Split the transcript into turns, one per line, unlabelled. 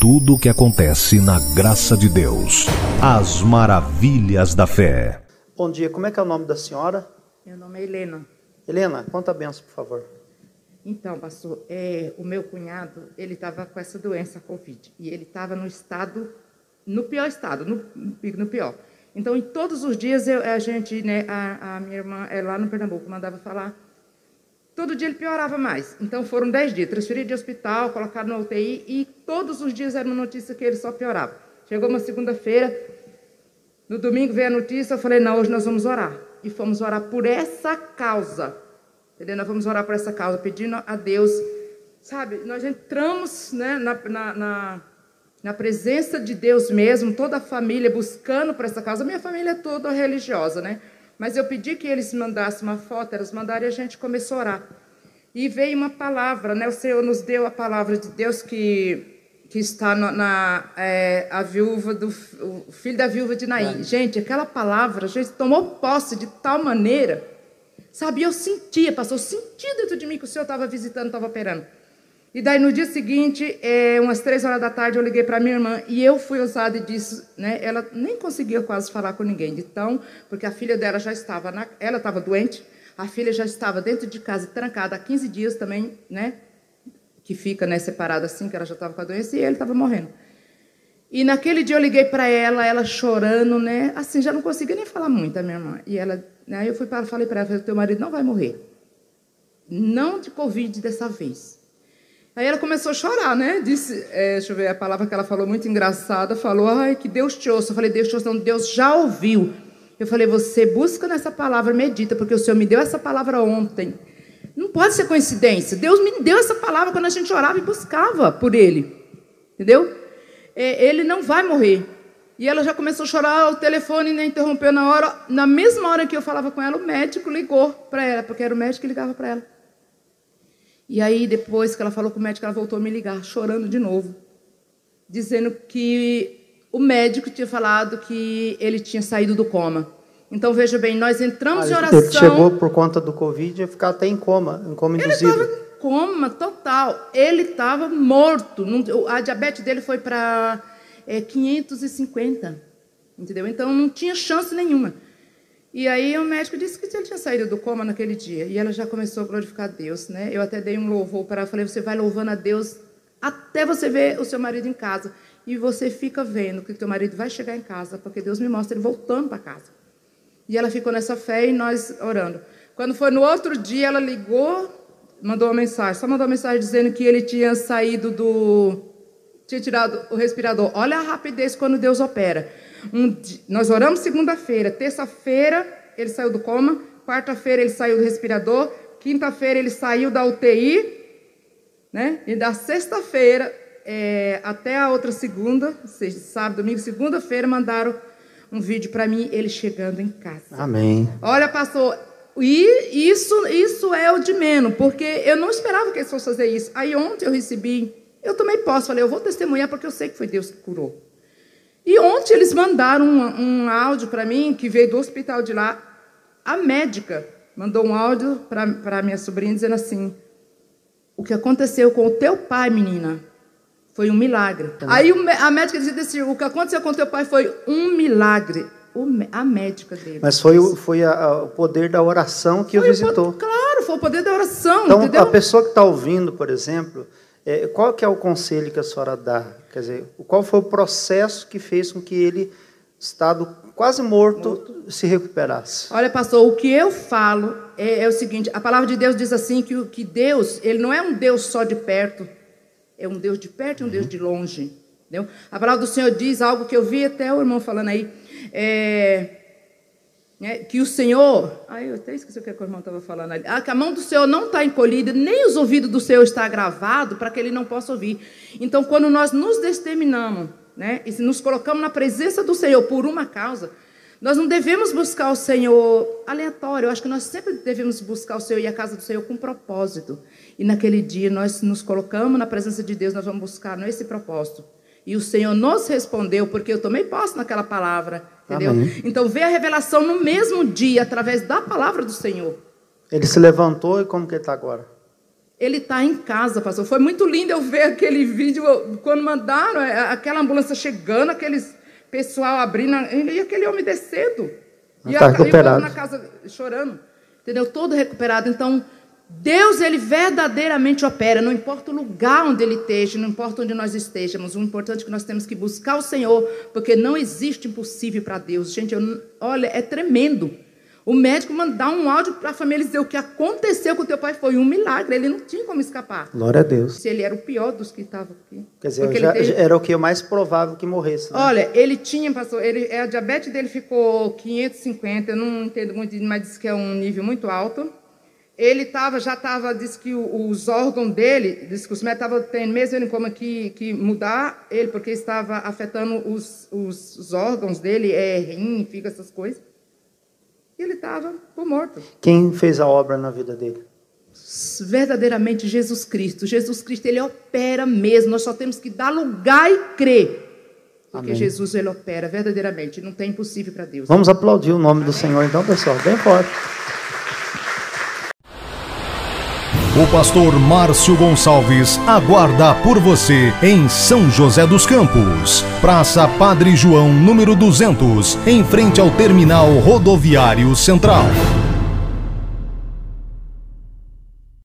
tudo o que acontece na graça de Deus. As maravilhas da fé.
Bom dia, como é que é o nome da senhora?
Meu nome é Helena.
Helena, conta a benção, por favor.
Então, pastor, é, o meu cunhado, ele estava com essa doença, Covid, e ele estava no estado, no pior estado, no, no pior. Então, em todos os dias, eu, a gente, né, a, a minha irmã, é lá no Pernambuco, mandava falar, todo dia ele piorava mais. Então, foram dez dias, transferido de hospital, colocado no UTI, e todos os dias era uma notícia que ele só piorava. Chegou uma segunda-feira, no domingo veio a notícia, eu falei, não, hoje nós vamos orar. E fomos orar por essa causa. Entendeu? Nós vamos orar por essa causa, pedindo a Deus. Sabe, nós entramos né, na, na, na, na presença de Deus mesmo, toda a família buscando por essa causa. Minha família é toda religiosa, né? Mas eu pedi que eles mandassem uma foto, eles mandaram e a gente começou a orar. E veio uma palavra, né? O Senhor nos deu a palavra de Deus que que está na, na é, a viúva do o filho da viúva de Naim. É. Gente, aquela palavra, a gente tomou posse de tal maneira, sabe? Eu sentia, passou, sentia dentro de mim que o Senhor estava visitando, estava operando. E daí no dia seguinte, é, umas três horas da tarde, eu liguei para minha irmã e eu fui ousada e disse, né? Ela nem conseguia quase falar com ninguém, de tão, porque a filha dela já estava, na, ela estava doente, a filha já estava dentro de casa trancada há 15 dias também, né? que fica né, separado assim, que ela já estava com a doença, e ele estava morrendo. E naquele dia eu liguei para ela, ela chorando, né? Assim, já não conseguia nem falar muito, a minha irmã. E ela, né, eu fui para falei para ela, falei, teu marido não vai morrer. Não de Covid dessa vez. Aí ela começou a chorar, né? Disse, é, deixa eu ver a palavra que ela falou, muito engraçada, falou, ai, que Deus te ouça. Eu falei, Deus te ouça, não, Deus já ouviu. Eu falei, você busca nessa palavra, medita, porque o Senhor me deu essa palavra ontem. Não pode ser coincidência. Deus me deu essa palavra quando a gente orava e buscava por ele. Entendeu? É, ele não vai morrer. E ela já começou a chorar, o telefone né, interrompeu na hora. Na mesma hora que eu falava com ela, o médico ligou para ela, porque era o médico que ligava para ela. E aí, depois que ela falou com o médico, ela voltou a me ligar, chorando de novo, dizendo que o médico tinha falado que ele tinha saído do coma. Então, veja bem, nós entramos em oração.
Ele chegou por conta do Covid a ficar até em coma, em coma induzido.
Ele estava em coma total. Ele estava morto. A diabetes dele foi para é, 550. Entendeu? Então, não tinha chance nenhuma. E aí o médico disse que ele tinha saído do coma naquele dia. E ela já começou a glorificar a Deus, né? Eu até dei um louvor para ela. Falei, você vai louvando a Deus até você ver o seu marido em casa. E você fica vendo que o teu marido vai chegar em casa, porque Deus me mostra ele voltando para casa. E ela ficou nessa fé e nós orando. Quando foi no outro dia, ela ligou, mandou uma mensagem. Só mandou uma mensagem dizendo que ele tinha saído do. tinha tirado o respirador. Olha a rapidez quando Deus opera. Um, nós oramos segunda-feira. Terça-feira, ele saiu do coma. Quarta-feira, ele saiu do respirador. Quinta-feira, ele saiu da UTI. Né? E da sexta-feira é, até a outra segunda, sábado, domingo, segunda-feira, mandaram um vídeo para mim, ele chegando em casa.
Amém.
Olha, pastor, e isso, isso é o de menos, porque eu não esperava que eles fossem fazer isso. Aí ontem eu recebi, eu também posso, falei, eu vou testemunhar porque eu sei que foi Deus que curou. E ontem eles mandaram um, um áudio para mim, que veio do hospital de lá. A médica mandou um áudio para minha sobrinha dizendo assim: O que aconteceu com o teu pai, menina, foi um milagre. Tá. Aí a médica dizia assim: o que aconteceu com teu pai foi um milagre. O, a médica dele.
Mas foi, o, foi a, a, o poder da oração que foi o visitou.
O, claro, foi o poder da oração.
Então,
entendeu?
a pessoa que está ouvindo, por exemplo, é, qual que é o conselho que a senhora dá? Quer dizer, qual foi o processo que fez com que ele, estado quase morto, morto. se recuperasse?
Olha, pastor, o que eu falo é, é, o seguinte: a palavra de Deus diz assim que, que Deus, ele não é um Deus só de perto é um Deus de perto e um Deus de longe. Entendeu? A palavra do Senhor diz algo que eu vi até o irmão falando aí. É, é, que o Senhor. Ai, eu até esqueci o que, o irmão estava falando ali. Ah, que a mão do Senhor não está encolhida, nem os ouvidos do Senhor está gravado para que ele não possa ouvir. Então, quando nós nos determinamos, né, e se nos colocamos na presença do Senhor por uma causa, nós não devemos buscar o Senhor aleatório. Eu acho que nós sempre devemos buscar o Senhor e a casa do Senhor com propósito. E naquele dia nós nos colocamos na presença de Deus, nós vamos buscar nesse propósito. E o Senhor nos respondeu, porque eu tomei posse naquela palavra, entendeu? Amém. Então vê a revelação no mesmo dia, através da palavra do Senhor.
Ele se levantou e como que ele está agora?
Ele está em casa, pastor. Foi muito lindo eu ver aquele vídeo quando mandaram é, aquela ambulância chegando, aqueles pessoal abrindo e aquele homem descendo.
E tá recuperado.
na casa chorando. Entendeu? Todo recuperado. Então, Deus, ele verdadeiramente opera, não importa o lugar onde ele esteja, não importa onde nós estejamos, o importante é que nós temos que buscar o Senhor, porque não existe impossível para Deus. Gente, eu, olha, é tremendo. O médico mandar um áudio para a família dizer o que aconteceu com o teu pai foi um milagre, ele não tinha como escapar.
Glória a Deus.
Se ele era o pior dos que estavam aqui.
Quer dizer, já, teve... era o que mais provável que morresse.
Né? Olha, ele tinha, pastor, ele, a diabetes dele ficou 550, eu não entendo muito, mas diz que é um nível muito alto. Ele tava, já estava, disse que os órgãos dele, disse que os médicos estavam tendo mesmo ele como que, que mudar ele, porque estava afetando os, os, os órgãos dele, é, rim, fica essas coisas. E ele estava por morto.
Quem fez a obra na vida dele?
Verdadeiramente Jesus Cristo. Jesus Cristo, ele opera mesmo. Nós só temos que dar lugar e crer. Porque Amém. Jesus, ele opera verdadeiramente. Não tem impossível para Deus.
Vamos aplaudir o nome do Senhor, então, pessoal. Bem forte.
O pastor Márcio Gonçalves aguarda por você em São José dos Campos. Praça Padre João, número 200, em frente ao Terminal Rodoviário Central.